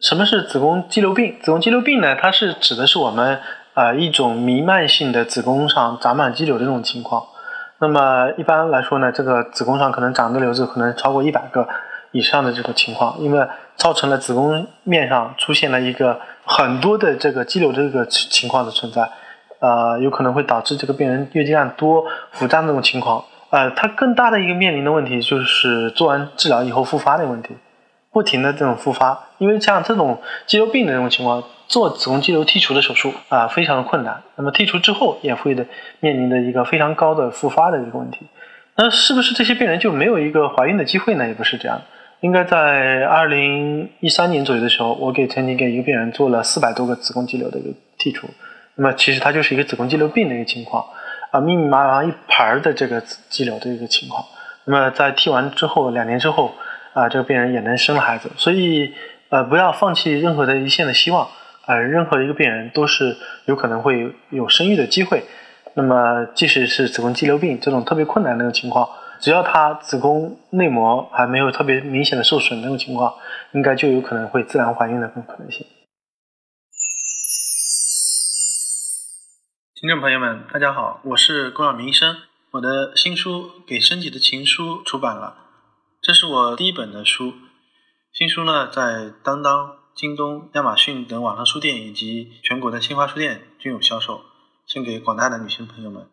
什么是子宫肌瘤病？子宫肌瘤病呢？它是指的是我们啊一种弥漫性的子宫上长满肌瘤的这种情况。那么一般来说呢，这个子宫上可能长的瘤子可能超过一百个以上的这个情况，因为造成了子宫面上出现了一个很多的这个肌瘤这个情况的存在，呃，有可能会导致这个病人月经量多、腹胀这种情况。呃，它更大的一个面临的问题就是做完治疗以后复发的问题，不停的这种复发，因为像这种肌瘤病的这种情况。做子宫肌瘤剔除的手术啊，非常的困难。那么剔除之后也会的面临的一个非常高的复发的一个问题。那是不是这些病人就没有一个怀孕的机会呢？也不是这样。应该在二零一三年左右的时候，我给曾经给一个病人做了四百多个子宫肌瘤的一个剔除。那么其实它就是一个子宫肌瘤病的一个情况啊，密密麻麻一盘的这个肌瘤的一个情况。那么在剔完之后，两年之后啊，这个病人也能生孩子。所以呃，不要放弃任何的一线的希望。呃，任何一个病人都是有可能会有生育的机会。那么，即使是子宫肌瘤病这种特别困难的那种情况，只要他子宫内膜还没有特别明显的受损那种情况，应该就有可能会自然怀孕的这种可能性。听众朋友们，大家好，我是郭晓明医生。我的新书《给身体的情书》出版了，这是我第一本的书。新书呢，在当当。京东、亚马逊等网上书店以及全国的新华书店均有销售，献给广大的女性朋友们。